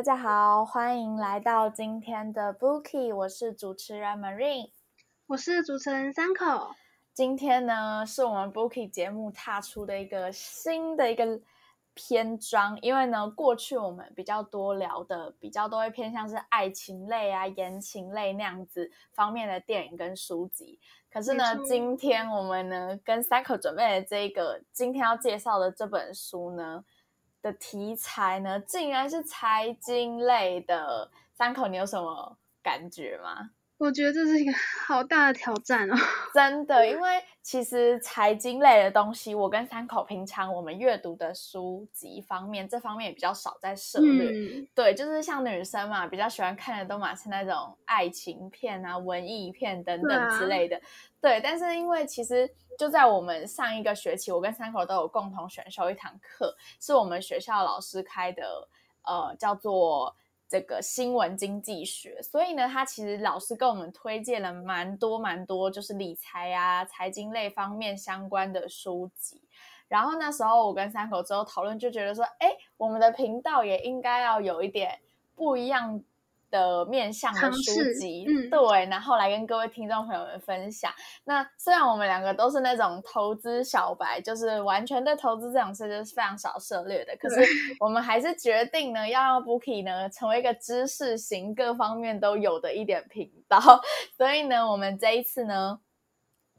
大家好，欢迎来到今天的 Bookie，我是主持人 Marine，我是主持人三口。今天呢，是我们 Bookie 节目踏出的一个新的一个篇章，因为呢，过去我们比较多聊的，比较都会偏向是爱情类啊、言情类那样子方面的电影跟书籍。可是呢，今天我们呢跟三口准备的这个今天要介绍的这本书呢。的题材呢，竟然是财经类的。三口，你有什么感觉吗？我觉得这是一个好大的挑战哦，真的，因为其实财经类的东西，我跟三口平常我们阅读的书籍方面，这方面也比较少在涉猎。对，就是像女生嘛，比较喜欢看的都嘛是那种爱情片啊、文艺片等等之类的。对，但是因为其实就在我们上一个学期，我跟三口都有共同选修一堂课，是我们学校老师开的，呃，叫做。这个新闻经济学，所以呢，他其实老师跟我们推荐了蛮多蛮多，就是理财啊、财经类方面相关的书籍。然后那时候我跟三口之后讨论，就觉得说，哎，我们的频道也应该要有一点不一样。的面向的书籍，嗯，对，然后来跟各位听众朋友们分享。那虽然我们两个都是那种投资小白，就是完全对投资这种事就是非常少涉猎的，可是我们还是决定呢，要让 Bookie 呢成为一个知识型、各方面都有的一点频道。所以呢，我们这一次呢，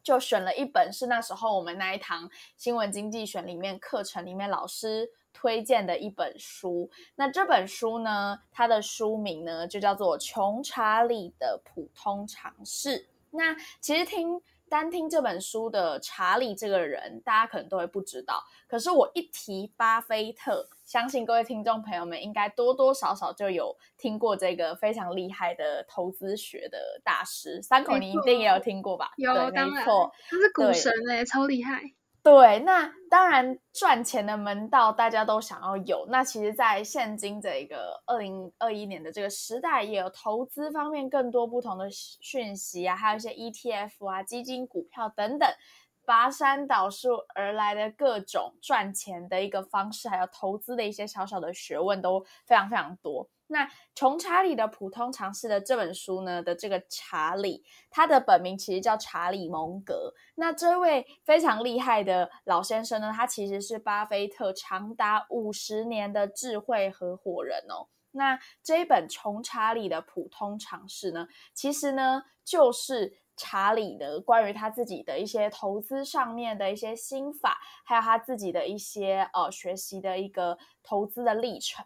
就选了一本是那时候我们那一堂新闻经济学里面课程里面老师。推荐的一本书，那这本书呢，它的书名呢就叫做《穷查理的普通常识》。那其实听单听这本书的查理这个人，大家可能都会不知道。可是我一提巴菲特，相信各位听众朋友们应该多多少少就有听过这个非常厉害的投资学的大师。三口你一定也有听过吧？有，当然，他是股神哎，超厉害。对，那当然赚钱的门道大家都想要有。那其实，在现今的一个二零二一年的这个时代，也有投资方面更多不同的讯息啊，还有一些 ETF 啊、基金、股票等等，跋山倒树而来的各种赚钱的一个方式，还有投资的一些小小的学问，都非常非常多。那穷查理的普通常识的这本书呢的这个查理，他的本名其实叫查理蒙格。那这位非常厉害的老先生呢，他其实是巴菲特长达五十年的智慧合伙人哦。那这一本穷查理的普通常识呢，其实呢就是查理的关于他自己的一些投资上面的一些心法，还有他自己的一些呃学习的一个投资的历程。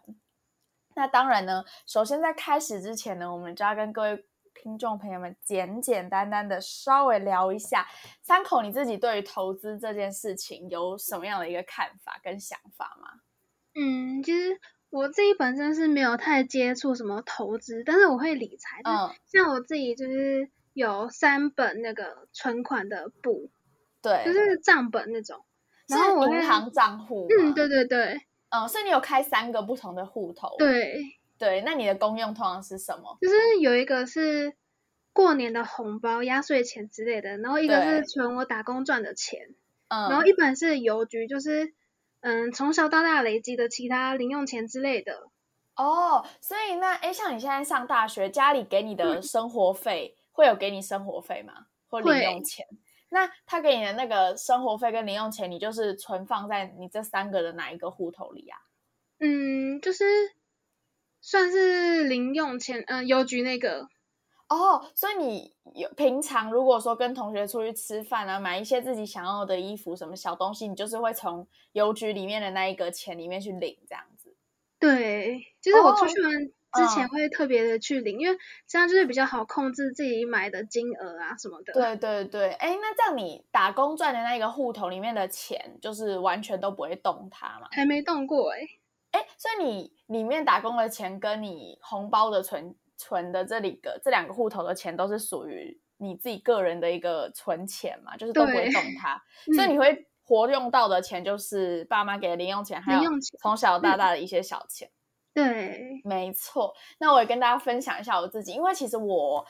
那当然呢，首先在开始之前呢，我们就要跟各位听众朋友们简简单单的稍微聊一下，三口你自己对于投资这件事情有什么样的一个看法跟想法吗？嗯，其实我自己本身是没有太接触什么投资，但是我会理财。嗯，像我自己就是有三本那个存款的簿，对，就是账本那种，然后银行账户。嗯，对对对。嗯，所以你有开三个不同的户头。对对，那你的功用通常是什么？就是有一个是过年的红包、压岁钱之类的，然后一个是存我打工赚的钱，嗯，然后一本是邮局，就是嗯从小到大累积的其他零用钱之类的。哦，所以那哎，像你现在上大学，家里给你的生活费会有给你生活费吗？或零用钱？那他给你的那个生活费跟零用钱，你就是存放在你这三个的哪一个户头里啊？嗯，就是算是零用钱，嗯，邮局那个。哦，所以你有平常如果说跟同学出去吃饭啊，买一些自己想要的衣服什么小东西，你就是会从邮局里面的那一个钱里面去领这样子。对，就是我出去玩。之前会特别的去领，因为这样就是比较好控制自己买的金额啊什么的。对对对，哎，那这样你打工赚的那个户头里面的钱，就是完全都不会动它嘛？还没动过哎，哎，所以你里面打工的钱跟你红包的存存的这里个这两个户头的钱，都是属于你自己个人的一个存钱嘛，就是都不会动它，所以你会活用到的钱就是爸妈给的零用钱，还有从小到大的一些小钱。嗯，没错。那我也跟大家分享一下我自己，因为其实我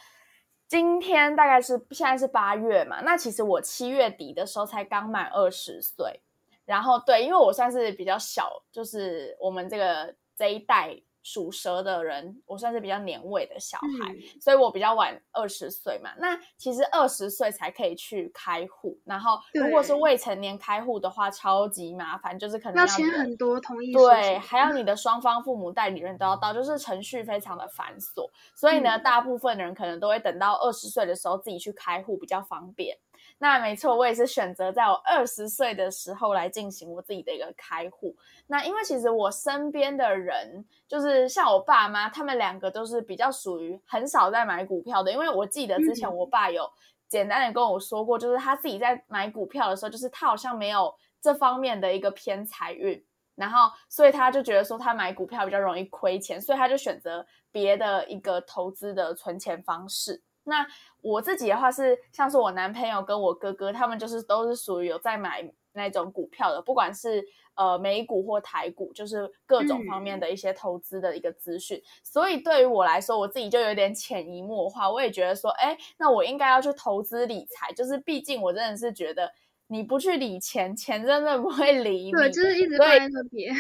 今天大概是现在是八月嘛，那其实我七月底的时候才刚满二十岁。然后对，因为我算是比较小，就是我们这个这一代属蛇的人，我算是比较年尾的小孩，所以我比较晚二十岁嘛。那其实二十岁才可以去开户，然后如果是未成年开户的话，超级麻烦，就是可能要签很多同意书，对，还要你的双方父母代理人都要到，就是程序非常的繁琐。所以呢，大部分人可能都会等到二十岁的时候自己去开户比较方便。那没错，我也是选择在我二十岁的时候来进行我自己的一个开户。那因为其实我身边的人，就是像我爸妈，他们两个都是比较属于很少在买股票的。因为我记得之前我爸有简单的跟我说过，就是他自己在买股票的时候，就是他好像没有这方面的一个偏财运，然后所以他就觉得说他买股票比较容易亏钱，所以他就选择别的一个投资的存钱方式。那我自己的话是，像是我男朋友跟我哥哥，他们就是都是属于有在买那种股票的，不管是呃美股或台股，就是各种方面的一些投资的一个资讯。所以对于我来说，我自己就有点潜移默化，我也觉得说，哎，那我应该要去投资理财，就是毕竟我真的是觉得你不去理钱，钱真的不会理你，对，就是一直放在那边。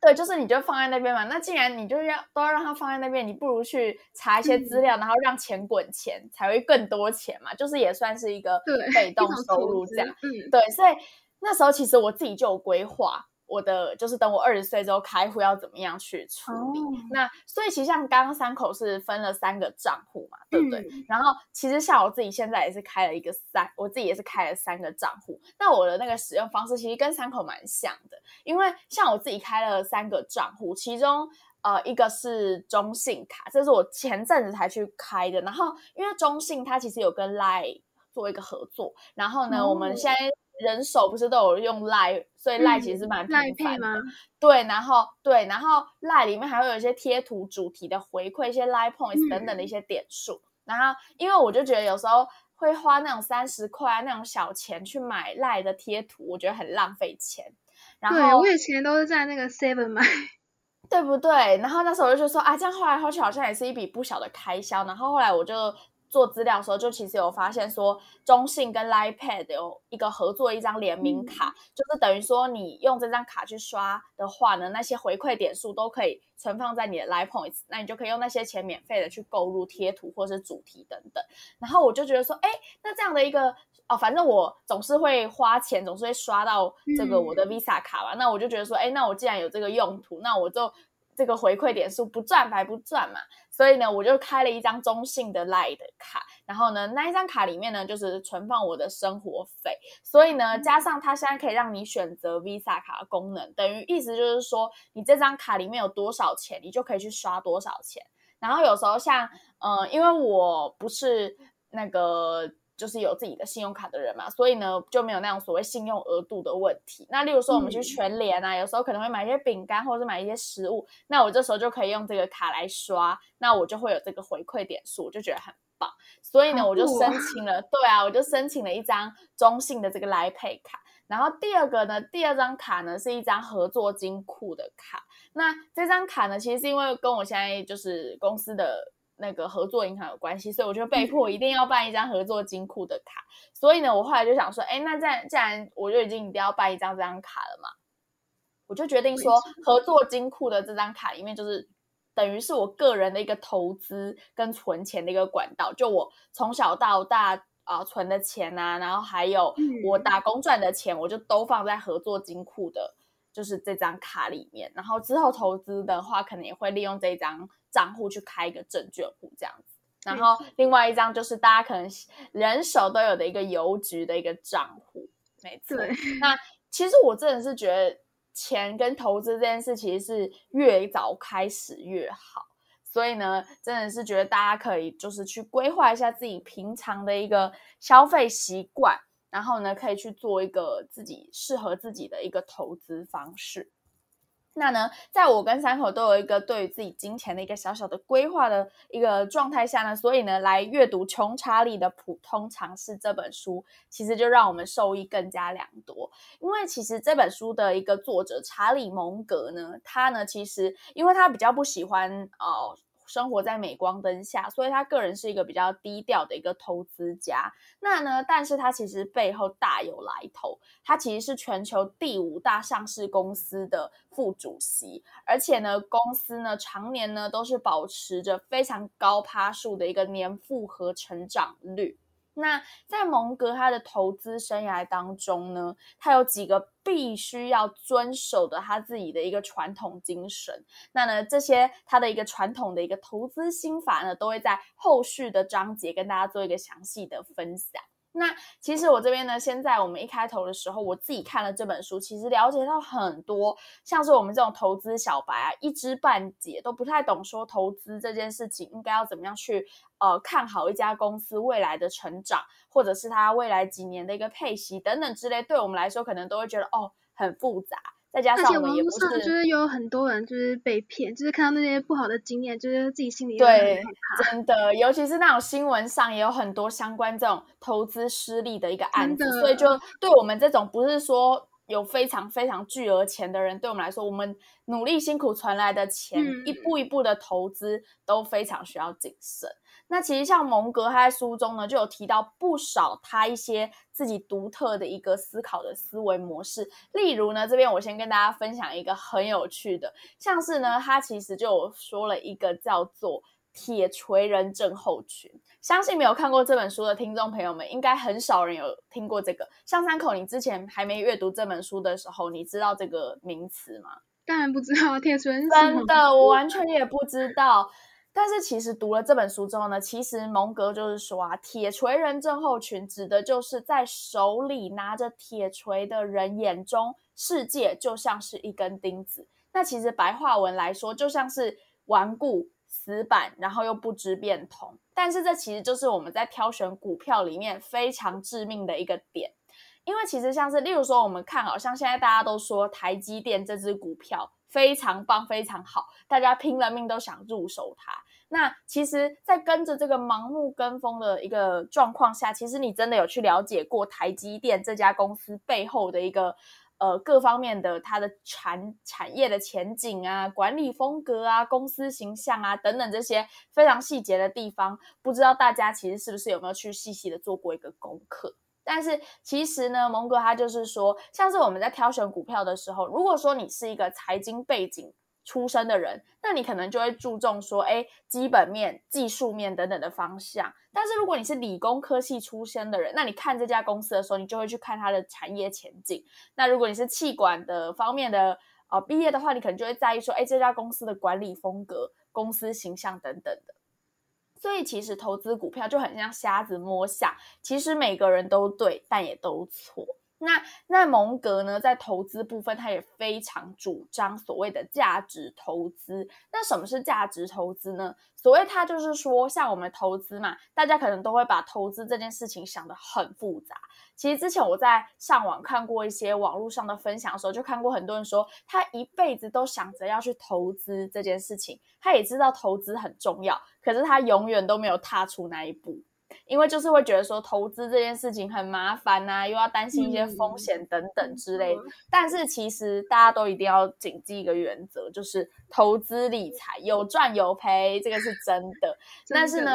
对，就是你就放在那边嘛。那既然你就要都要让它放在那边，你不如去查一些资料，然后让钱滚钱，才会更多钱嘛。就是也算是一个被动收入这样。嗯，对，所以那时候其实我自己就有规划。我的就是等我二十岁之后开户要怎么样去处理？那所以其实像刚刚三口是分了三个账户嘛，对不对？然后其实像我自己现在也是开了一个三，我自己也是开了三个账户。那我的那个使用方式其实跟三口蛮像的，因为像我自己开了三个账户，其中呃一个是中信卡，这是我前阵子才去开的。然后因为中信它其实有跟 Line 做一个合作，然后呢，我们现在。人手不是都有用赖，所以赖其实蛮频繁的。对，然后对，然后赖里面还会有一些贴图主题的回馈，一些 Line Points 等等的一些点数。然后，因为我就觉得有时候会花那种三十块那种小钱去买赖的贴图，我觉得很浪费钱。然后我以前都是在那个 Seven 买，对不对？然后那时候我就说啊，这样后来后去好像也是一笔不小的开销。然后后来我就。做资料的时候，就其实有发现说，中信跟 Line Pad 有一个合作一张联名卡，就是等于说你用这张卡去刷的话呢，那些回馈点数都可以存放在你的 Line Points，那你就可以用那些钱免费的去购入贴图或是主题等等。然后我就觉得说，哎，那这样的一个哦，反正我总是会花钱，总是会刷到这个我的 Visa 卡吧，那我就觉得说，哎，那我既然有这个用途，那我就。这个回馈点数不赚白不赚嘛，所以呢，我就开了一张中信的 Line 卡，然后呢，那一张卡里面呢，就是存放我的生活费，所以呢，加上它现在可以让你选择 Visa 卡的功能，等于意思就是说，你这张卡里面有多少钱，你就可以去刷多少钱。然后有时候像，嗯，因为我不是那个。就是有自己的信用卡的人嘛，所以呢就没有那种所谓信用额度的问题。那例如说我们去全联啊，有时候可能会买一些饼干或者是买一些食物，那我这时候就可以用这个卡来刷，那我就会有这个回馈点数，我就觉得很棒。所以呢，我就申请了，对啊，我就申请了一张中信的这个来配卡。然后第二个呢，第二张卡呢是一张合作金库的卡。那这张卡呢，其实是因为跟我现在就是公司的。那个合作银行有关系，所以我就被迫一定要办一张合作金库的卡。所以呢，我后来就想说，哎，那这样既然我就已经一定要办一张这张卡了嘛，我就决定说，合作金库的这张卡里面就是等于是我个人的一个投资跟存钱的一个管道。就我从小到大啊存的钱啊，然后还有我打工赚的钱，我就都放在合作金库的，就是这张卡里面。然后之后投资的话，可能也会利用这张。账户去开一个证券户这样子，然后另外一张就是大家可能人手都有的一个邮局的一个账户，没错。那其实我真的是觉得钱跟投资这件事其实是越早开始越好，所以呢，真的是觉得大家可以就是去规划一下自己平常的一个消费习惯，然后呢，可以去做一个自己适合自己的一个投资方式。那呢，在我跟三口都有一个对于自己金钱的一个小小的规划的一个状态下呢，所以呢，来阅读《穷查理的普通常识》这本书，其实就让我们受益更加良多。因为其实这本书的一个作者查理蒙格呢，他呢，其实因为他比较不喜欢呃生活在镁光灯下，所以他个人是一个比较低调的一个投资家。那呢，但是他其实背后大有来头，他其实是全球第五大上市公司的副主席，而且呢，公司呢常年呢都是保持着非常高趴数的一个年复合成长率。那在蒙格他的投资生涯当中呢，他有几个必须要遵守的他自己的一个传统精神。那呢，这些他的一个传统的一个投资心法呢，都会在后续的章节跟大家做一个详细的分享。那其实我这边呢，先在我们一开头的时候，我自己看了这本书，其实了解到很多，像是我们这种投资小白啊，一知半解，都不太懂说投资这件事情应该要怎么样去呃看好一家公司未来的成长，或者是它未来几年的一个配息等等之类，对我们来说可能都会觉得哦很复杂。再加上网络上就是有很多人就是被骗，就是看到那些不好的经验，就是自己心里对真的，尤其是那种新闻上也有很多相关这种投资失利的一个案子，所以就。对我们这种不是说有非常非常巨额钱的人，对我们来说，我们努力辛苦存来的钱，一。步一步的投资都非常需要谨慎。那其实像蒙格他在书中呢，就有提到不少他一些自己独特的一个思考的思维模式。例如呢，这边我先跟大家分享一个很有趣的，像是呢，他其实就说了一个叫做“铁锤人症候群”。相信没有看过这本书的听众朋友们，应该很少人有听过这个。像三口，你之前还没阅读这本书的时候，你知道这个名词吗？当然不知道，铁锤真的，我完全也不知道。但是其实读了这本书之后呢，其实蒙格就是说啊，铁锤人症候群指的就是在手里拿着铁锤的人眼中，世界就像是一根钉子。那其实白话文来说，就像是顽固死板，然后又不知变通。但是这其实就是我们在挑选股票里面非常致命的一个点，因为其实像是例如说，我们看好像现在大家都说台积电这只股票。非常棒，非常好，大家拼了命都想入手它。那其实，在跟着这个盲目跟风的一个状况下，其实你真的有去了解过台积电这家公司背后的一个呃各方面的它的产产业的前景啊、管理风格啊、公司形象啊等等这些非常细节的地方，不知道大家其实是不是有没有去细细的做过一个功课？但是其实呢，蒙哥他就是说，像是我们在挑选股票的时候，如果说你是一个财经背景出身的人，那你可能就会注重说，哎，基本面、技术面等等的方向。但是如果你是理工科系出身的人，那你看这家公司的时候，你就会去看它的产业前景。那如果你是气管的方面的呃毕业的话，你可能就会在意说，哎，这家公司的管理风格、公司形象等等的。所以其实投资股票就很像瞎子摸象，其实每个人都对，但也都错。那那蒙格呢，在投资部分，他也非常主张所谓的价值投资。那什么是价值投资呢？所谓他就是说，像我们投资嘛，大家可能都会把投资这件事情想得很复杂。其实之前我在上网看过一些网络上的分享的时候，就看过很多人说，他一辈子都想着要去投资这件事情，他也知道投资很重要，可是他永远都没有踏出那一步。因为就是会觉得说投资这件事情很麻烦呐，又要担心一些风险等等之类。但是其实大家都一定要谨记一个原则，就是投资理财有赚有赔，这个是真的。但是呢，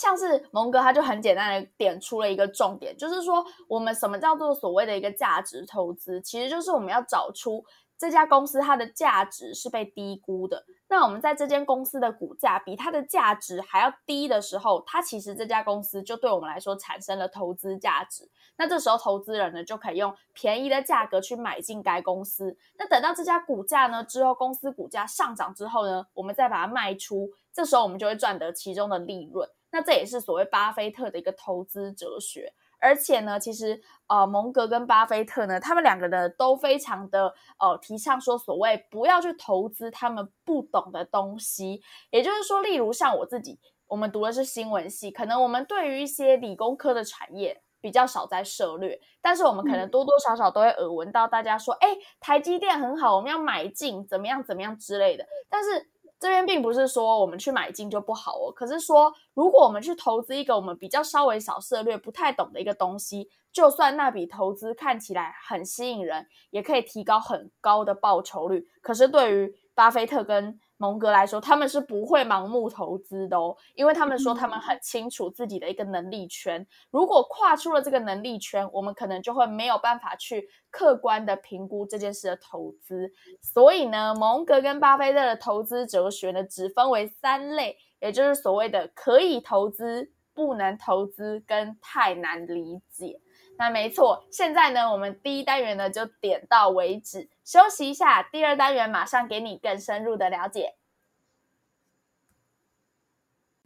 像是蒙哥他就很简单的点出了一个重点，就是说我们什么叫做所谓的一个价值投资，其实就是我们要找出。这家公司它的价值是被低估的。那我们在这间公司的股价比它的价值还要低的时候，它其实这家公司就对我们来说产生了投资价值。那这时候投资人呢就可以用便宜的价格去买进该公司。那等到这家股价呢之后，公司股价上涨之后呢，我们再把它卖出，这时候我们就会赚得其中的利润。那这也是所谓巴菲特的一个投资哲学。而且呢，其实呃，蒙格跟巴菲特呢，他们两个呢都非常的呃提倡说，所谓不要去投资他们不懂的东西。也就是说，例如像我自己，我们读的是新闻系，可能我们对于一些理工科的产业比较少在涉略，但是我们可能多多少少都会耳闻到大家说，哎，台积电很好，我们要买进，怎么样怎么样之类的。但是这边并不是说我们去买进就不好哦，可是说如果我们去投资一个我们比较稍微少涉略、不太懂的一个东西，就算那笔投资看起来很吸引人，也可以提高很高的报酬率。可是对于巴菲特跟蒙格来说，他们是不会盲目投资的哦，因为他们说他们很清楚自己的一个能力圈，如果跨出了这个能力圈，我们可能就会没有办法去客观的评估这件事的投资。所以呢，蒙格跟巴菲特的投资哲学呢，只分为三类，也就是所谓的可以投资、不能投资跟太难理解。那没错，现在呢，我们第一单元呢就点到为止，休息一下。第二单元马上给你更深入的了解。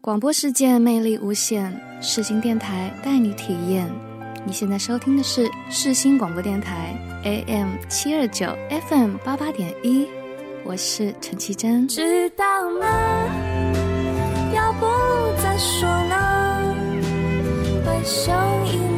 广播世界魅力无限，世新电台带你体验。你现在收听的是世新广播电台 AM 七二九 FM 八八点一，我是陈绮贞。知道吗？要不再说呢？回首一。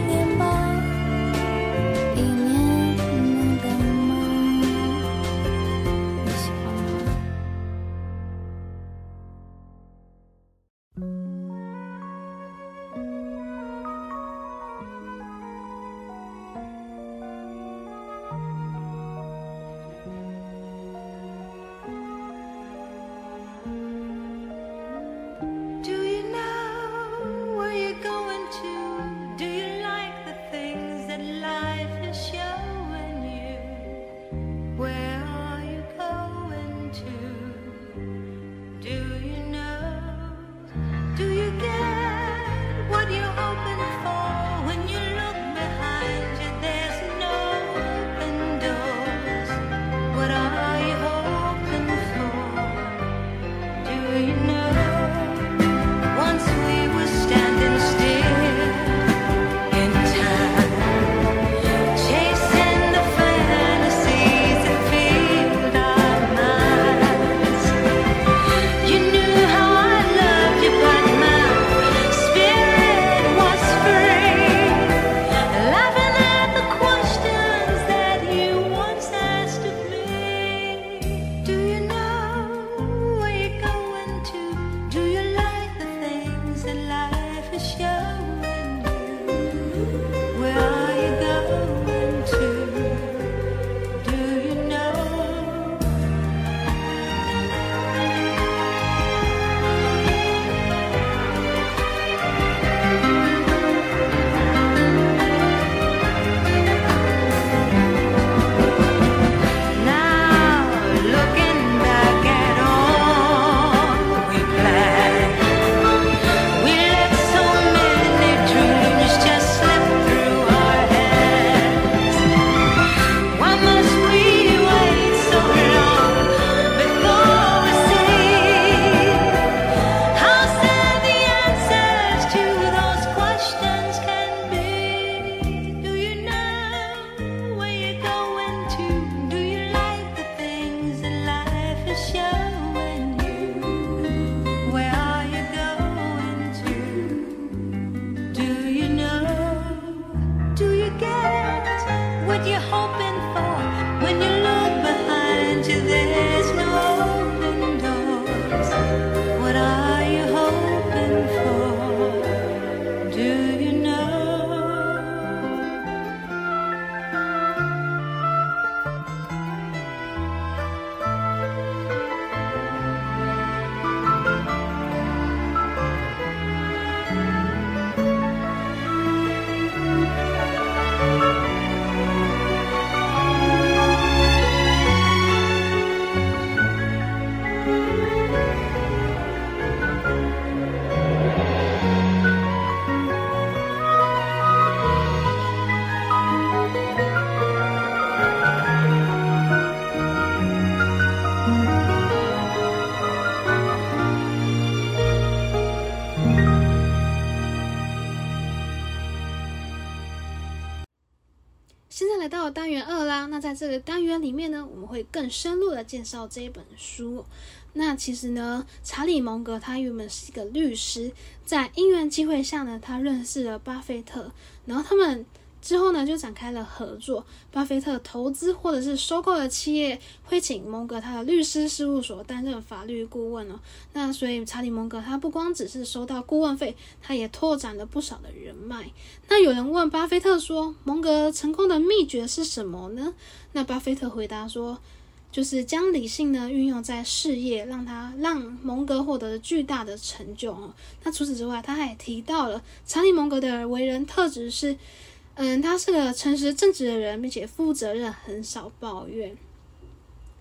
在这个单元里面呢，我们会更深入的介绍这一本书。那其实呢，查理蒙格他原本是一个律师，在因缘机会下呢，他认识了巴菲特，然后他们。之后呢，就展开了合作。巴菲特投资或者是收购的企业，会请蒙格他的律师事务所担任法律顾问哦。那所以查理蒙格他不光只是收到顾问费，他也拓展了不少的人脉。那有人问巴菲特说，蒙格成功的秘诀是什么呢？那巴菲特回答说。就是将理性呢运用在事业，让他让蒙格获得巨大的成就哦。那除此之外，他还提到了查理蒙格的为人特质是，嗯，他是个诚实正直的人，并且负责任，很少抱怨。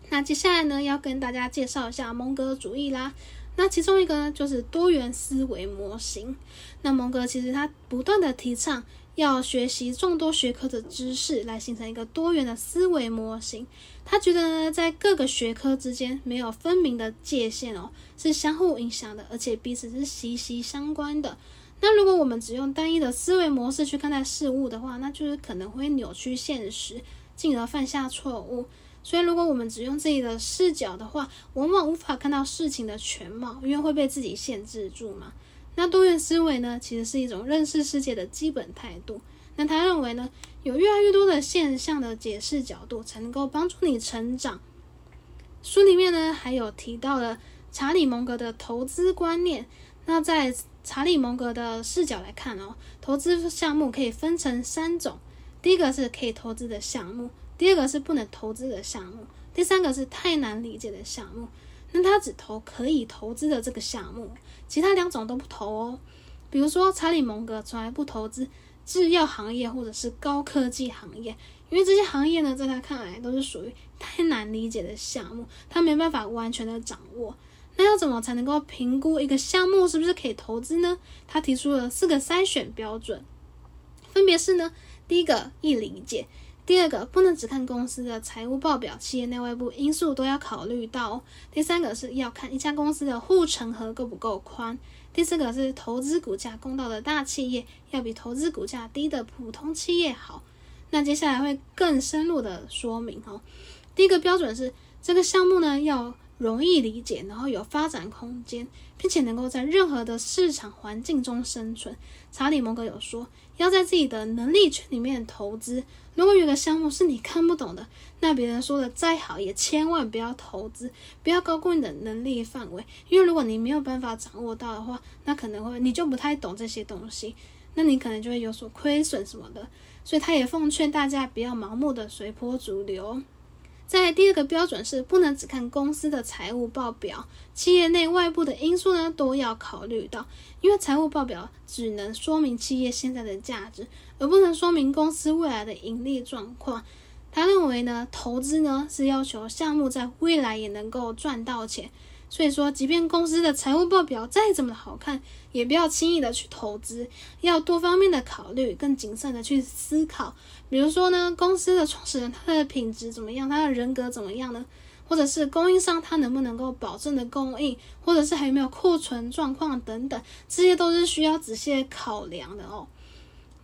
那接下来呢，要跟大家介绍一下蒙格主义啦。那其中一个呢，就是多元思维模型。那蒙格其实他不断的提倡要学习众多学科的知识，来形成一个多元的思维模型。他觉得呢，在各个学科之间没有分明的界限哦，是相互影响的，而且彼此是息息相关的。那如果我们只用单一的思维模式去看待事物的话，那就是可能会扭曲现实，进而犯下错误。所以，如果我们只用自己的视角的话，往往无法看到事情的全貌，因为会被自己限制住嘛。那多元思维呢，其实是一种认识世界的基本态度。那他认为呢，有越来越多的现象的解释角度，才能够帮助你成长。书里面呢，还有提到了查理蒙格的投资观念。那在查理蒙格的视角来看哦，投资项目可以分成三种，第一个是可以投资的项目。第二个是不能投资的项目，第三个是太难理解的项目。那他只投可以投资的这个项目，其他两种都不投哦。比如说，查理蒙格从来不投资制药行业或者是高科技行业，因为这些行业呢，在他看来都是属于太难理解的项目，他没办法完全的掌握。那要怎么才能够评估一个项目是不是可以投资呢？他提出了四个筛选标准，分别是呢，第一个易理解。第二个不能只看公司的财务报表，企业内外部因素都要考虑到。第三个是要看一家公司的护城河够不够宽。第四个是投资股价公道的大企业要比投资股价低的普通企业好。那接下来会更深入的说明哦。第一个标准是这个项目呢要容易理解，然后有发展空间，并且能够在任何的市场环境中生存。查理·蒙格有说，要在自己的能力圈里面投资。如果有个项目是你看不懂的，那别人说的再好，也千万不要投资，不要高估你的能力范围，因为如果你没有办法掌握到的话，那可能会你就不太懂这些东西，那你可能就会有所亏损什么的。所以他也奉劝大家不要盲目的随波逐流。在第二个标准是不能只看公司的财务报表，企业内外部的因素呢都要考虑到，因为财务报表只能说明企业现在的价值。而不能说明公司未来的盈利状况。他认为呢，投资呢是要求项目在未来也能够赚到钱。所以说，即便公司的财务报表再怎么好看，也不要轻易的去投资，要多方面的考虑，更谨慎的去思考。比如说呢，公司的创始人他的品质怎么样，他的人格怎么样呢？或者是供应商他能不能够保证的供应，或者是还有没有库存状况等等，这些都是需要仔细考量的哦。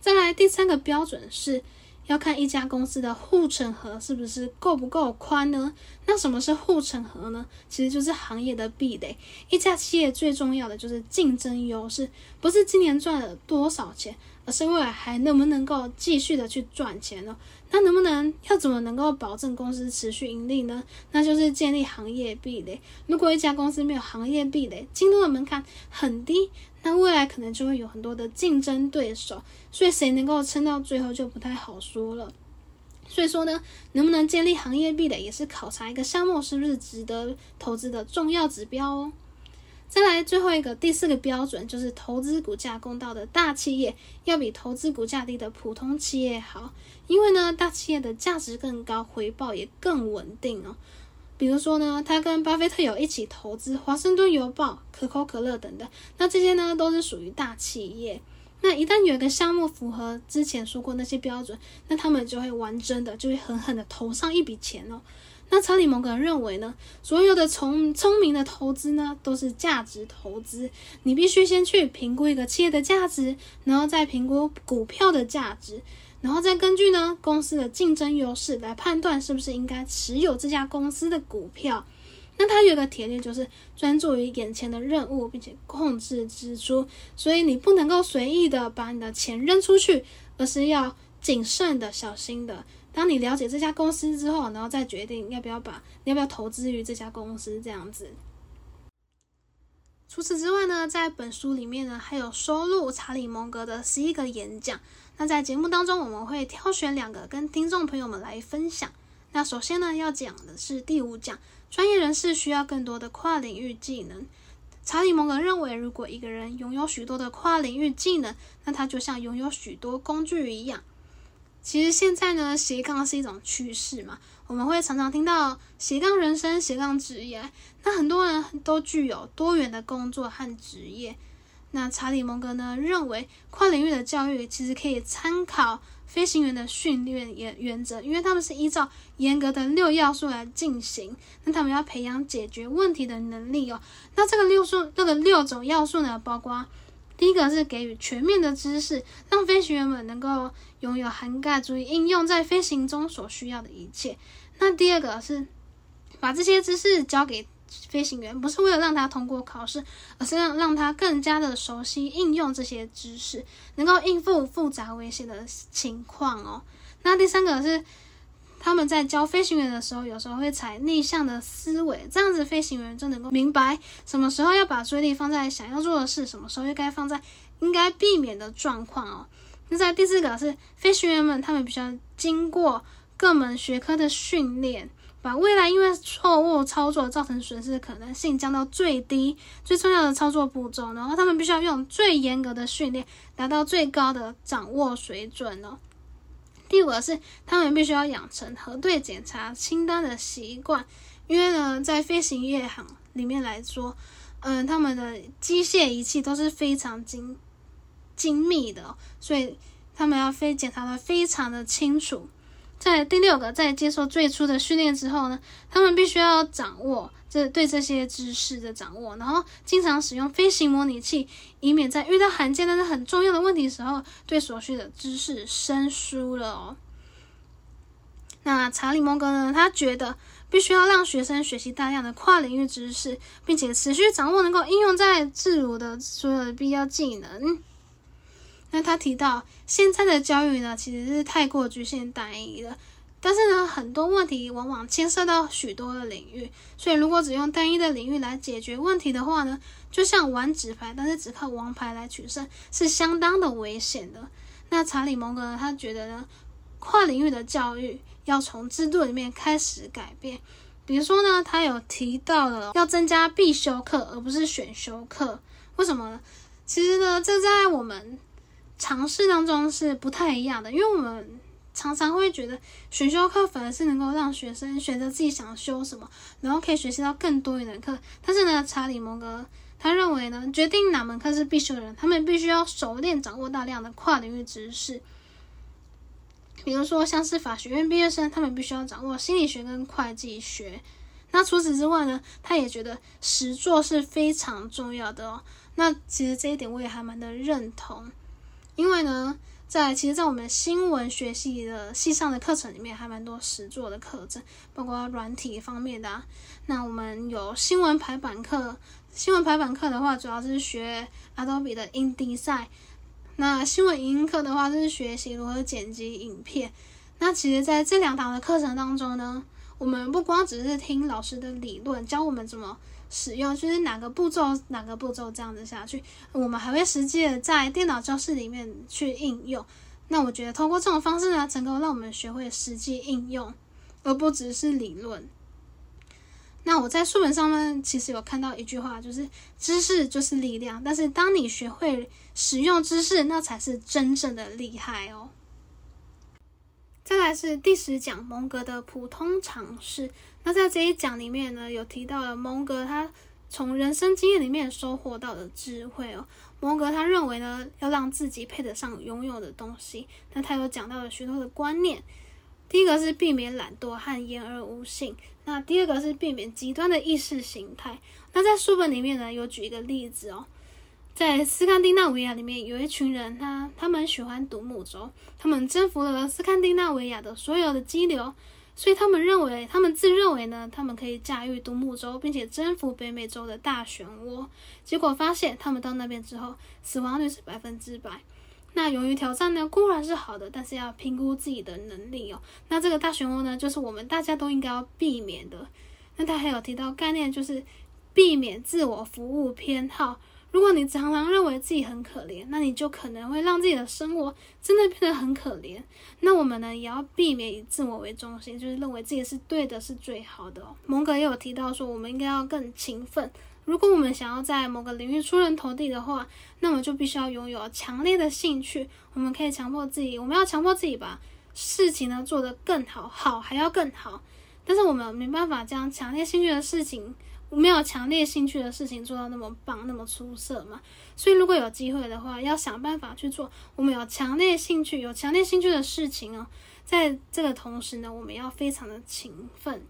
再来第三个标准是要看一家公司的护城河是不是够不够宽呢？那什么是护城河呢？其实就是行业的壁垒。一家企业最重要的就是竞争优势，不是今年赚了多少钱，而是未来还能不能够继续的去赚钱呢？那能不能要怎么能够保证公司持续盈利呢？那就是建立行业壁垒。如果一家公司没有行业壁垒，进入的门槛很低。那未来可能就会有很多的竞争对手，所以谁能够撑到最后就不太好说了。所以说呢，能不能建立行业壁垒，也是考察一个项目是不是值得投资的重要指标哦。再来最后一个第四个标准，就是投资股价公道的大企业要比投资股价低的普通企业好，因为呢，大企业的价值更高，回报也更稳定哦。比如说呢，他跟巴菲特有一起投资华盛顿邮报、可口可乐等等，那这些呢都是属于大企业。那一旦有一个项目符合之前说过那些标准，那他们就会玩真的，就会狠狠的投上一笔钱哦。那查理·蒙格认为呢，所有的聪聪明的投资呢都是价值投资，你必须先去评估一个企业的价值，然后再评估股票的价值。然后再根据呢公司的竞争优势来判断是不是应该持有这家公司的股票。那它有个铁律，就是专注于眼前的任务，并且控制支出。所以你不能够随意的把你的钱扔出去，而是要谨慎的、小心的。当你了解这家公司之后，然后再决定要不要把要不要投资于这家公司这样子。除此之外呢，在本书里面呢，还有收录查理·蒙格的十一个演讲。那在节目当中，我们会挑选两个跟听众朋友们来分享。那首先呢，要讲的是第五讲，专业人士需要更多的跨领域技能。查理·蒙格认为，如果一个人拥有许多的跨领域技能，那他就像拥有许多工具一样。其实现在呢，斜杠是一种趋势嘛，我们会常常听到斜杠人生、斜杠职业。那很多人都具有多元的工作和职业。那查理·蒙格呢认为，跨领域的教育其实可以参考飞行员的训练原原则，因为他们是依照严格的六要素来进行。那他们要培养解决问题的能力哦。那这个六素，这个六种要素呢，包括第一个是给予全面的知识，让飞行员们能够拥有涵盖足以应用在飞行中所需要的一切。那第二个是把这些知识交给。飞行员不是为了让他通过考试，而是让让他更加的熟悉应用这些知识，能够应付复杂危险的情况哦。那第三个是他们在教飞行员的时候，有时候会采逆向的思维，这样子飞行员就能够明白什么时候要把注意力放在想要做的事，什么时候应该放在应该避免的状况哦。那在第四个是飞行员们，他们必须要经过各门学科的训练。把未来因为错误操作造成损失的可能性降到最低，最重要的操作步骤，然后他们必须要用最严格的训练，达到最高的掌握水准哦。第五个是他们必须要养成核对检查清单的习惯，因为呢，在飞行业行里面来说，嗯，他们的机械仪器都是非常精精密的，所以他们要非检查的非常的清楚。在第六个，在接受最初的训练之后呢，他们必须要掌握这对这些知识的掌握，然后经常使用飞行模拟器，以免在遇到罕见但是很重要的问题时候，对所需的知识生疏了哦。那查理·蒙格呢？他觉得必须要让学生学习大量的跨领域知识，并且持续掌握能够应用在自如的所有的必要技能。那他提到，现在的教育呢，其实是太过局限单一了。但是呢，很多问题往往牵涉到许多的领域，所以如果只用单一的领域来解决问题的话呢，就像玩纸牌，但是只靠王牌来取胜，是相当的危险的。那查理·蒙格他觉得呢，跨领域的教育要从制度里面开始改变。比如说呢，他有提到了要增加必修课，而不是选修课。为什么呢？其实呢，这在我们尝试当中是不太一样的，因为我们常常会觉得选修课反而是能够让学生选择自己想修什么，然后可以学习到更多元的课。但是呢，查理·蒙格他认为呢，决定哪门课是必修的人，他们必须要熟练掌握大量的跨领域知识。比如说，像是法学院毕业生，他们必须要掌握心理学跟会计学。那除此之外呢，他也觉得实作是非常重要的哦。那其实这一点我也还蛮的认同。因为呢，在其实，在我们新闻学系的系上的课程里面，还蛮多实作的课程，包括软体方面的。那我们有新闻排版课，新闻排版课的话，主要是学 Adobe 的 InDesign。那新闻影音课的话，就是学习如何剪辑影片。那其实，在这两堂的课程当中呢，我们不光只是听老师的理论，教我们怎么。使用就是哪个步骤哪个步骤这样子下去，我们还会实际的在电脑教室里面去应用。那我觉得通过这种方式呢，能够让我们学会实际应用，而不只是理论。那我在书本上面其实有看到一句话，就是知识就是力量，但是当你学会使用知识，那才是真正的厉害哦。再来是第十讲蒙格的普通常识。那在这一讲里面呢，有提到了蒙格他从人生经验里面收获到的智慧哦。蒙格他认为呢，要让自己配得上拥有的东西。那他有讲到了许多的观念。第一个是避免懒惰和言而无信。那第二个是避免极端的意识形态。那在书本里面呢，有举一个例子哦。在斯堪的纳维亚里面，有一群人，他他们喜欢独木舟，他们征服了斯堪的纳维亚的所有的激流，所以他们认为，他们自认为呢，他们可以驾驭独木舟，并且征服北美洲的大漩涡。结果发现，他们到那边之后，死亡率是百分之百。那勇于挑战呢，固然是好的，但是要评估自己的能力哦。那这个大漩涡呢，就是我们大家都应该要避免的。那他还有提到概念，就是避免自我服务偏好。如果你常常认为自己很可怜，那你就可能会让自己的生活真的变得很可怜。那我们呢，也要避免以自我为中心，就是认为自己是对的，是最好的。蒙格也有提到说，我们应该要更勤奋。如果我们想要在某个领域出人头地的话，那么就必须要拥有强烈的兴趣。我们可以强迫自己，我们要强迫自己把事情呢做得更好，好还要更好。但是我们没办法将强烈兴趣的事情。没有强烈兴趣的事情做到那么棒、那么出色嘛？所以如果有机会的话，要想办法去做我们有强烈兴趣、有强烈兴趣的事情哦。在这个同时呢，我们要非常的勤奋。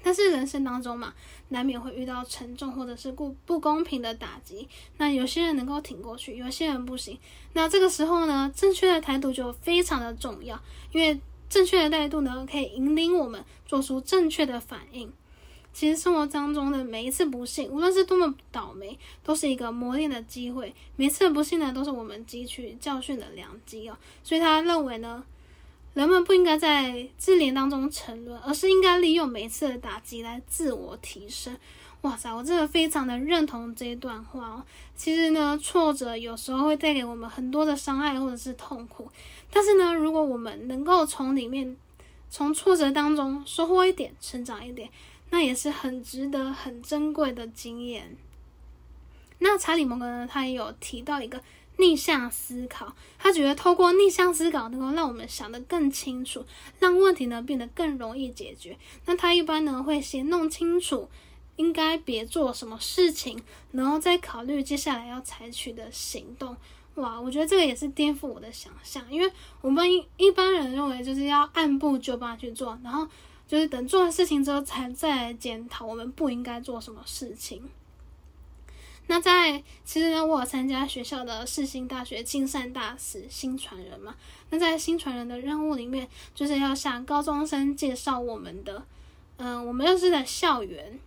但是人生当中嘛，难免会遇到沉重或者是不不公平的打击。那有些人能够挺过去，有些人不行。那这个时候呢，正确的态度就非常的重要，因为正确的态度呢，可以引领我们做出正确的反应。其实生活当中的每一次不幸，无论是多么倒霉，都是一个磨练的机会。每次不幸呢，都是我们汲取教训的良机哦。所以他认为呢，人们不应该在自怜当中沉沦，而是应该利用每一次的打击来自我提升。哇塞，我真的非常的认同这一段话哦。其实呢，挫折有时候会带给我们很多的伤害或者是痛苦，但是呢，如果我们能够从里面，从挫折当中收获一点，成长一点。那也是很值得、很珍贵的经验。那查理·蒙格呢？他也有提到一个逆向思考，他觉得透过逆向思考能够让我们想得更清楚，让问题呢变得更容易解决。那他一般呢会先弄清楚应该别做什么事情，然后再考虑接下来要采取的行动。哇，我觉得这个也是颠覆我的想象，因为我们一一般人认为就是要按部就班去做，然后。就是等做完事情之后，才再来检讨我们不应该做什么事情。那在其实呢，我有参加学校的世新大学竞赛大使新传人嘛。那在新传人的任务里面，就是要向高中生介绍我们的，嗯，我们认识的校园。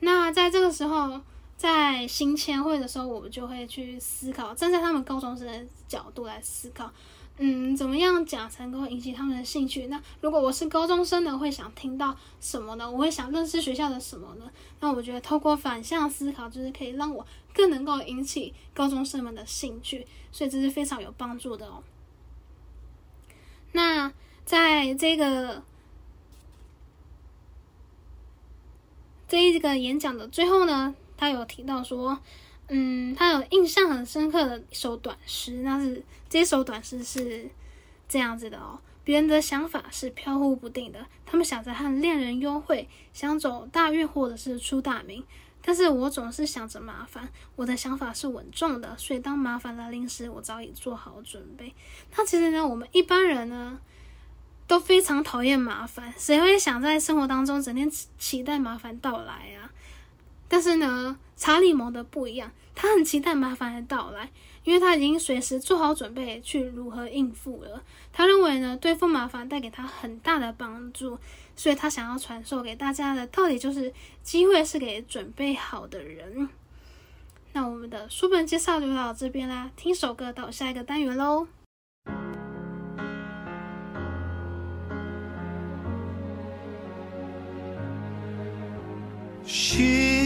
那在这个时候，在新签会的时候，我们就会去思考，站在他们高中生的角度来思考。嗯，怎么样讲才能够引起他们的兴趣？那如果我是高中生呢，会想听到什么呢？我会想认识学校的什么呢？那我觉得透过反向思考，就是可以让我更能够引起高中生们的兴趣，所以这是非常有帮助的哦。那在这个这一个演讲的最后呢，他有提到说。嗯，他有印象很深刻的一首短诗，那是这首短诗是这样子的哦。别人的想法是飘忽不定的，他们想着和恋人幽会，想走大运或者是出大名。但是我总是想着麻烦，我的想法是稳重的，所以当麻烦来临时，我早已做好准备。那其实呢，我们一般人呢都非常讨厌麻烦，谁会想在生活当中整天期待麻烦到来啊？但是呢，查理蒙德不一样，他很期待麻烦的到来，因为他已经随时做好准备去如何应付了。他认为呢，对付麻烦带给他很大的帮助，所以他想要传授给大家的道理就是：机会是给准备好的人。那我们的书本介绍就到这边啦，听首歌到下一个单元喽。She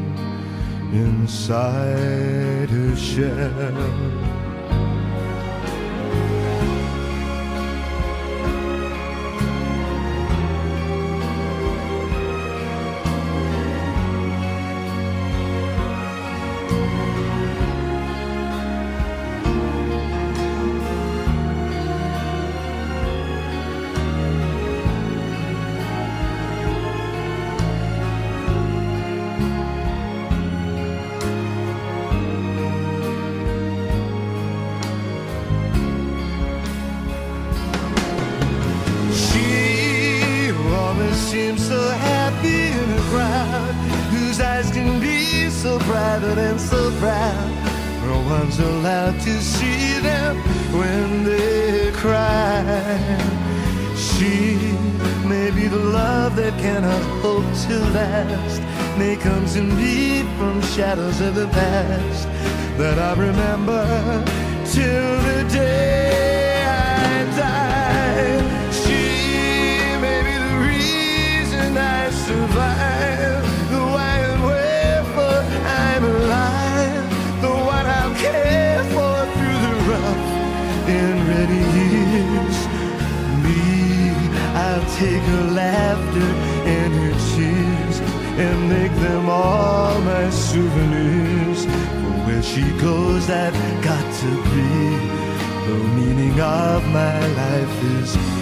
inside her shell. One's allowed to see them when they cry. She may be the love that cannot hope to last. May come to me from shadows of the past that I remember till the day I die. Souvenirs. For where she goes, I've got to be. The meaning of my life is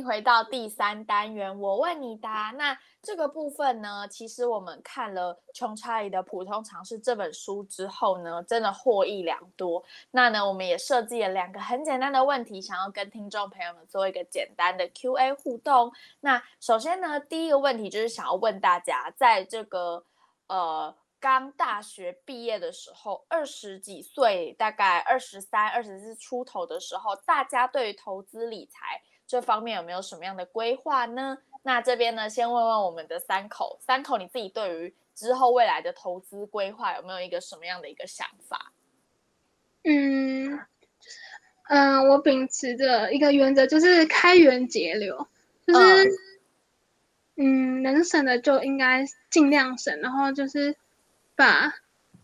回到第三单元，我问你答。那这个部分呢，其实我们看了《穷查理的普通常识》这本书之后呢，真的获益良多。那呢，我们也设计了两个很简单的问题，想要跟听众朋友们做一个简单的 Q&A 互动。那首先呢，第一个问题就是想要问大家，在这个呃刚大学毕业的时候，二十几岁，大概二十三、二十四出头的时候，大家对于投资理财这方面有没有什么样的规划呢？那这边呢，先问问我们的三口，三口你自己对于之后未来的投资规划有没有一个什么样的一个想法？嗯，嗯，我秉持着一个原则，就是开源节流，就是嗯，能省的就应该尽量省，然后就是把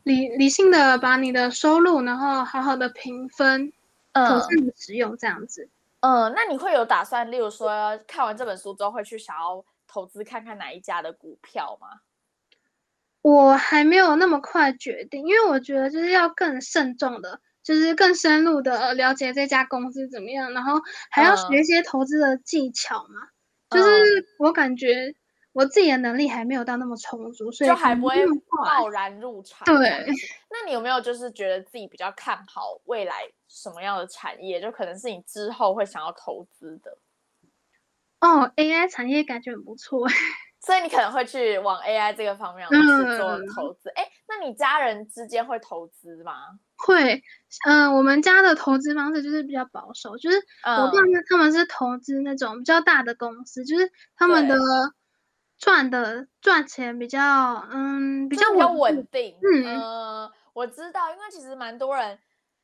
理理性的把你的收入，然后好好的平分，妥嗯善的使用，这样子。嗯，那你会有打算，例如说看完这本书之后会去想要投资看看哪一家的股票吗？我还没有那么快决定，因为我觉得就是要更慎重的，就是更深入的了解这家公司怎么样，然后还要学嗯一些投资的技巧嘛。就是我感觉我自己的能力还没有到那么充足，所以就还不会贸然入场。对，那你有没有就是觉得自己比较看好未来什么样的产业？就可能是你之后会想要投资的，哦，AI 产业感觉很不错。所以你可能会去往 AI 这个方面去做嗯投资。哎、那你家人之间会投资吗？会，嗯、我们家的投资方式就是比较保守，就是我爸嗯妈他们是投资那种比较大的公司，就是他们的赚的赚钱比较，嗯，比较就是比较稳稳定。嗯呃，我知道，因为其实蛮多人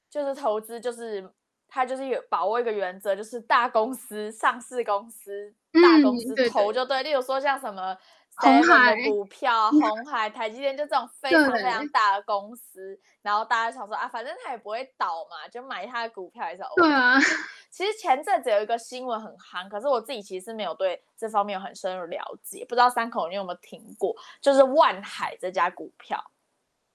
就是投资，就是他就是有把握一个原则，就是大公司、上市公司、大公司投就对。例如说像什么红海股票、红海、台积电，就这种 非常非常大的公司，然后大家想说啊，反正它也不会倒嘛，就买它的股票也是 OK 对啊，其实前阵子有一个新闻很夯，可是我自己其实没有对这方面有很深入了解，不知道三口你有没有听过？就是万海这家股票，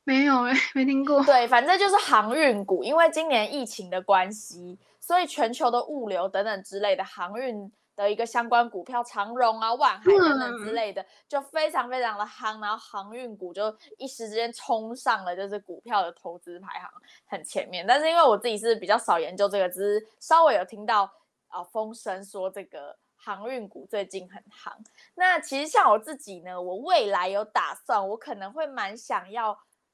没有哎、没听过。对，反正就是航运股，因为今年疫情的关系，所以全球的物流等等之类的航运的一个相关股票，长荣啊、万海等等之嗯类的，就非常非常的夯，然后航运股就一时之间冲上了就是股票的投资排行很前面。但是因为我自己是比较少研究这个，只是稍微有听到啊、呃风声说这个。航运股最近很夯，那其实像我自己呢，我未来有打算，我可能会蛮想要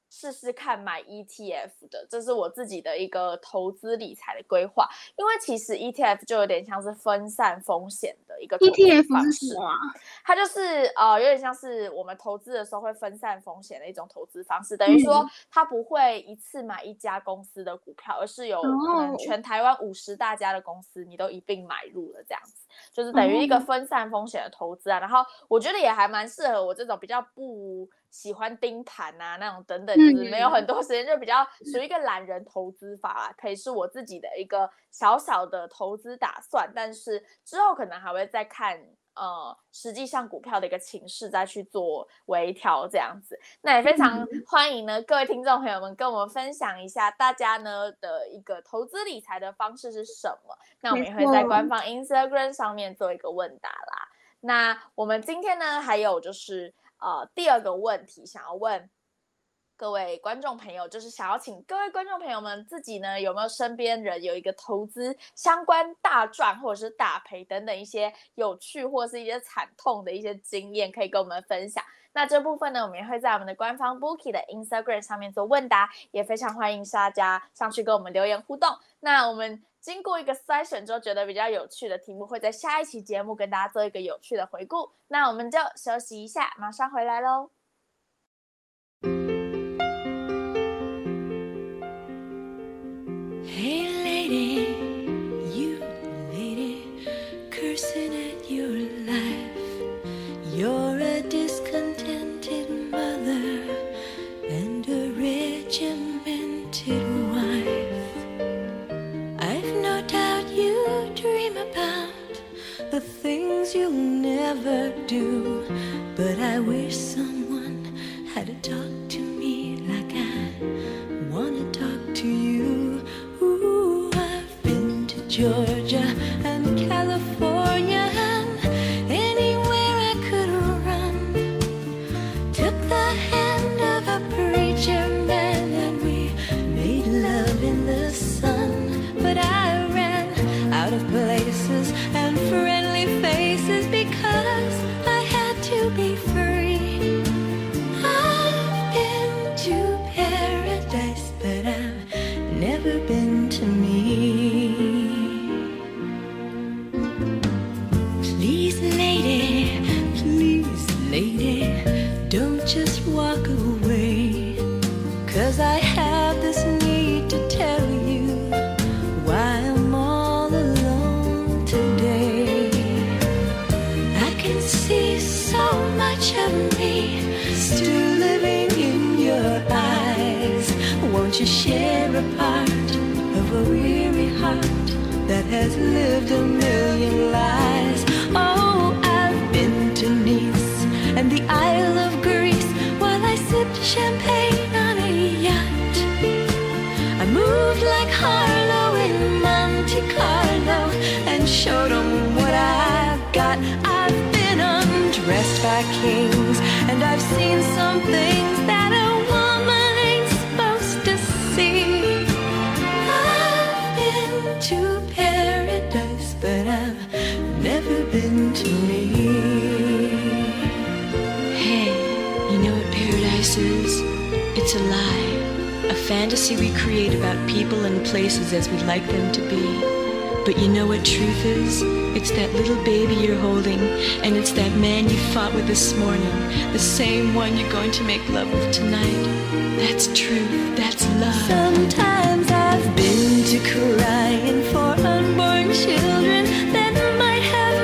试试看买 ETF 的，这是我自己的一个投资理财的规划。因为其实 ETF 就有点像是分散风险的一个 ETF 方式是什么啊？它就是呃，有点像是我们投资的时候会分散风险的一种投资方式，等于说嗯它不会一次买一家公司的股票，而是有可能哦全台湾五十大家的公司你都一并买入了，这样子就是等于一个哦分散风险的投资啊。然后我觉得也还蛮适合我这种比较不喜欢盯盘啊那种等等，就是没有嗯很多时间，就比较属于一个懒人投资法啦，可以是我自己的一个小小的投资打算，但是之后可能还会再看呃实际上股票的一个情势再去做微调这样子。那也非常欢迎呢各位听众朋友们跟我们分享一下大家呢的一个投资理财的方式是什么。那我们也会在官方 Instagram 上面做一个问答啦。那我们今天呢还有就是呃第二个问题想要问。各位观众朋友，就是想要请各位观众朋友们自己呢，有没有身边人有一个投资相关大赚或者是大赔等等一些有趣或是一些惨痛的一些经验，可以跟我们分享。那这部分呢，我们也会在我们的官方 Bookie 的 Instagram 上面做问答，也非常欢迎大家上去跟我们留言互动。那我们经过一个筛选之后，觉得比较有趣的题目，会在下一期节目跟大家做一个有趣的回顾。那我们就休息一下，马上回来喽。Champagne on a yacht. I moved like Harlow in Monte Carlo and showed 'em what I've got. I've been undressed by kings and I've seen some things that a woman supposed to see. I've been to paradise, but I've never been to me. A lie. A fantasy we create about people and places as we'd like them to be. But you know what truth is? It's that little baby you're holding, and it's that man you fought with this morning, the same one you're going to make love with tonight. That's truth. That's love. Sometimes I've been to crying for unborn children that might have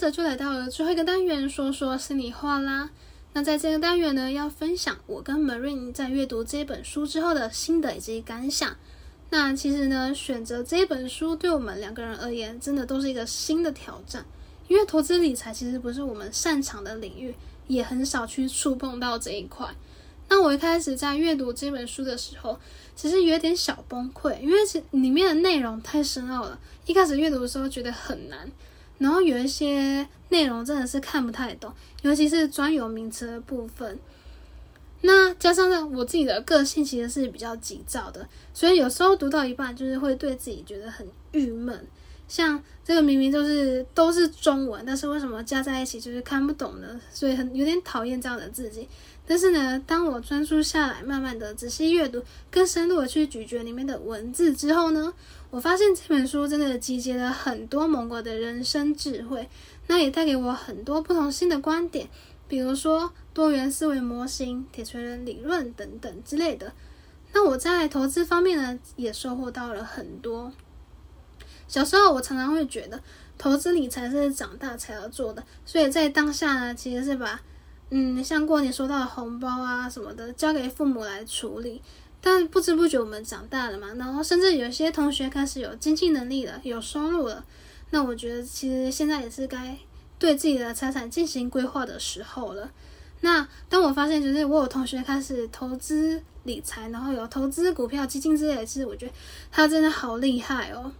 着就来到了最后一个单元，说说心里话啦。那在这个单元呢，要分享我跟 Marine 在阅读这本书之后的心得以及感想。那其实呢，选择这本书对我们两个人而言，真的都是一个新的挑战。因为投资理财其实不是我们擅长的领域，也很少去触碰到这一块。那我一开始在阅读这本书的时候，其实有点小崩溃，因为其里面的内容太深奥了。一开始阅读的时候觉得很难，然后有一些内容真的是看不太懂，尤其是专有名词的部分。那加上呢，我自己的个性其实是比较急躁的，所以有时候读到一半，就是会对自己觉得很郁闷。像这个明明就是都是中文，但是为什么加在一起就是看不懂呢？所以很有点讨厌这样的自己。但是呢，当我专注下来，慢慢的仔细阅读，更深入的去咀嚼里面的文字之后呢，我发现这本书真的集结了很多蒙古的人生智慧，那也带给我很多不同新的观点。比如说多元思维模型、铁锤人理论等等之类的。那我在投资方面呢，也收获到了很多。小时候我常常会觉得投资理财是长大才要做的，所以在当下呢，其实是把嗯像过年收到的红包啊什么的交给父母来处理。但不知不觉我们长大了嘛，然后甚至有些同学开始有经济能力了，有收入了。那我觉得其实现在也是该。对自己的财产进行规划的时候了。那当我发现，就是我有同学开始投资理财，然后有投资股票、基金之类的，其实我觉得他真的好厉害哦。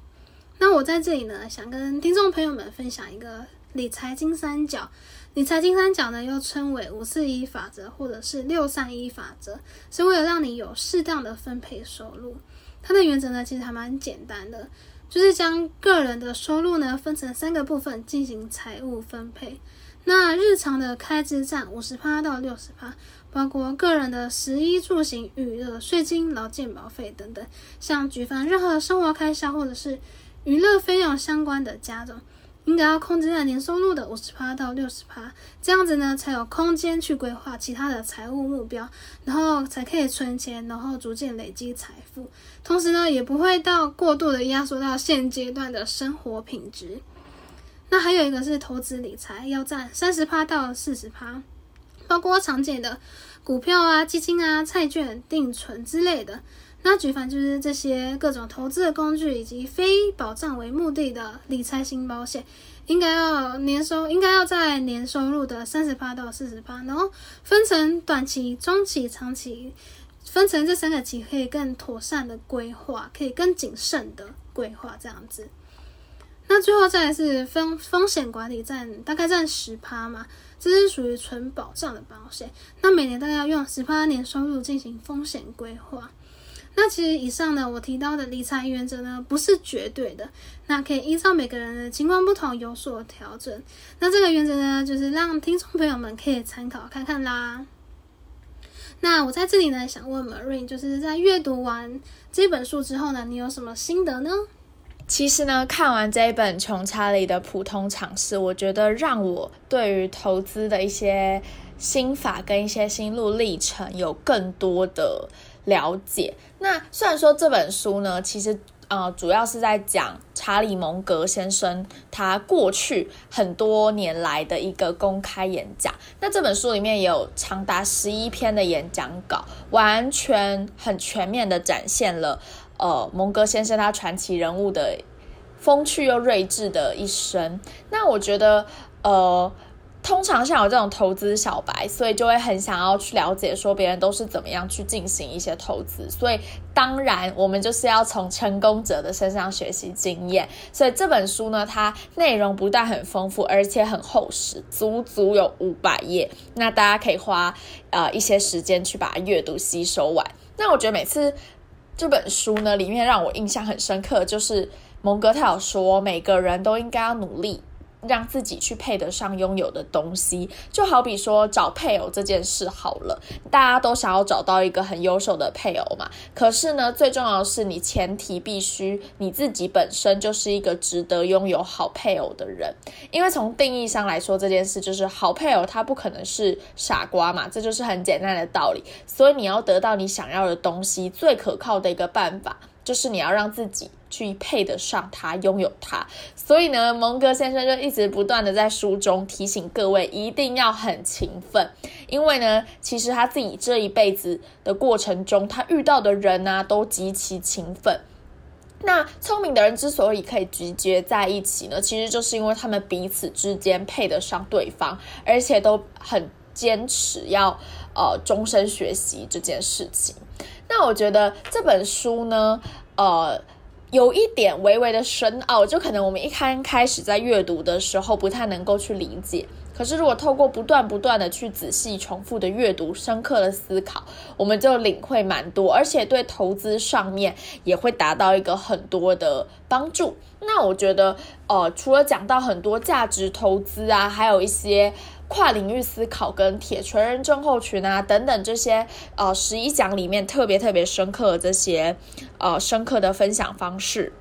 那我在这里呢，想跟听众朋友们分享一个理财金三角。理财金三角呢，又称为五四一法则或者是六三一法则，是为了让你有适当的分配收入。它的原则呢，其实还蛮简单的。就是将个人的收入呢分成三个部分进行财务分配。那日常的开支占五十趴到六十趴，包括个人的食衣住行、娱乐、税金、劳健保费等等。像举凡任何生活开销或者是娱乐费用相关的加总。应该要控制在年收入的五十趴到六十趴，这样子呢才有空间去规划其他的财务目标，然后才可以存钱，然后逐渐累积财富。同时呢，也不会到过度的压缩到现阶段的生活品质。那还有一个是投资理财，要占三十趴到四十趴，包括常见的股票啊、基金啊、债券、定存之类的。那举凡就是这些各种投资的工具，以及非保障为目的的理财型保险，应该要年收，应该要在年收入的三十八到四十八，然后分成短期、中期、长期，分成这三个期，可以更妥善的规划，可以更谨慎的规划这样子。那最后再来是风风险管理占大概占十趴嘛，这是属于纯保障的保险，那每年大概要用十趴年收入进行风险规划。那其实以上呢，我提到的理财原则呢，不是绝对的，那可以依照每个人的情况不同有所调整。那这个原则呢，就是让听众朋友们可以参考看看啦。那我在这里呢，想问 Marine，就是在阅读完这本书之后呢，你有什么心得呢？其实呢，看完这一本《穷查理的普通常识》，我觉得让我对于投资的一些心法跟一些心路历程有更多的。了解。那虽然说这本书呢，其实呃主要是在讲查理蒙格先生他过去很多年来的一个公开演讲。那这本书里面也有长达十一篇的演讲稿，完全很全面的展现了呃蒙格先生他传奇人物的风趣又睿智的一生。那我觉得呃。通常像我这种投资小白，所以就会很想要去了解，说别人都是怎么样去进行一些投资。所以当然，我们就是要从成功者的身上学习经验。所以这本书呢，它内容不但很丰富，而且很厚实，足足有五百页。那大家可以花呃一些时间去把它阅读吸收完。那我觉得每次这本书呢，里面让我印象很深刻，就是蒙哥他有说，每个人都应该要努力。让自己去配得上拥有的东西，就好比说找配偶这件事好了，大家都想要找到一个很优秀的配偶嘛。可是呢，最重要的是你前提必须你自己本身就是一个值得拥有好配偶的人，因为从定义上来说，这件事就是好配偶他不可能是傻瓜嘛，这就是很简单的道理。所以你要得到你想要的东西，最可靠的一个办法就是你要让自己。去配得上他，拥有他，所以呢，蒙哥先生就一直不断的在书中提醒各位，一定要很勤奋，因为呢，其实他自己这一辈子的过程中，他遇到的人呢，都极其勤奋。那聪明的人之所以可以集结在一起呢，其实就是因为他们彼此之间配得上对方，而且都很坚持要呃终身学习这件事情。那我觉得这本书呢，呃，有一点微微的深奥，就可能我们一开开始在阅读的时候不太能够去理解。可是，如果透过不断不断的去仔细重复的阅读、深刻的思考，我们就领会蛮多，而且对投资上面也会达到一个很多的帮助。那我觉得，呃，除了讲到很多价值投资啊，还有一些跨领域思考跟铁锤人症候群啊等等这些，呃，十一讲里面特别特别深刻的这些，呃，深刻的分享方式。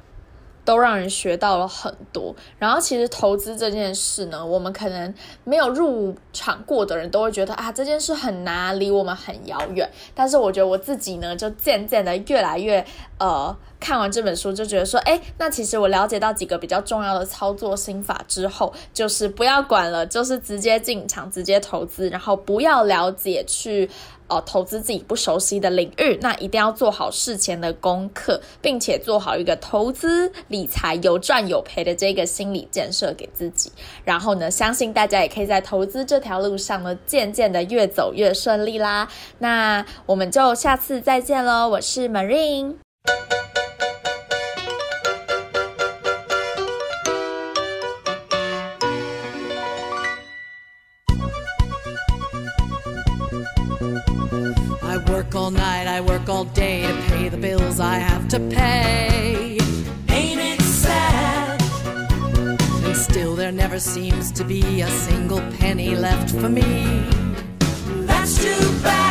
都让人学到了很多。然后，其实投资这件事呢，我们可能没有入场过的人都会觉得啊，这件事很难，离我们很遥远。但是，我觉得我自己呢，就渐渐的越来越呃，看完这本书就觉得说，哎，那其实我了解到几个比较重要的操作心法之后，就是不要管了，就是直接进场，直接投资，然后不要了解去。哦，投资自己不熟悉的领域，那一定要做好事前的功课，并且做好一个投资理财有赚有赔的这个心理建设给自己。然后呢，相信大家也可以在投资这条路上呢，渐渐的越走越顺利啦。那我们就下次再见喽，我是 Marine。Seems to be a single penny left for me. That's too bad.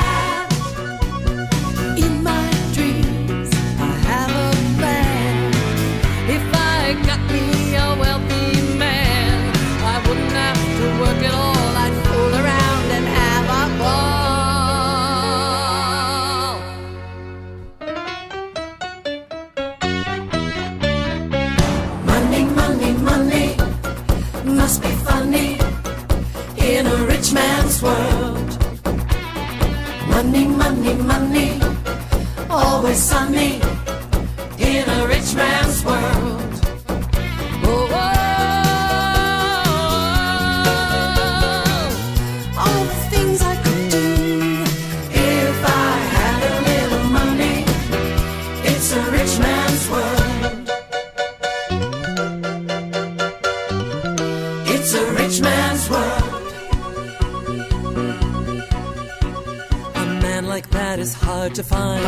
kiss me.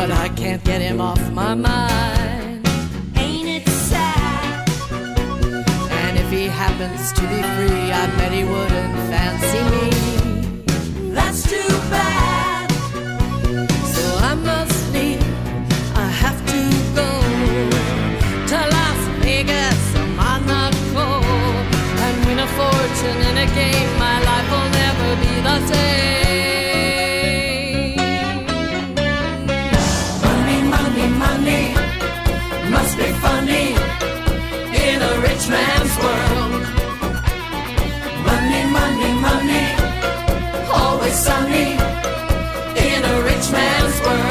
But I can't get him off my mind. Ain't it sad? And if he happens to be free, I bet he wouldn't fancy me. in a rich man's world.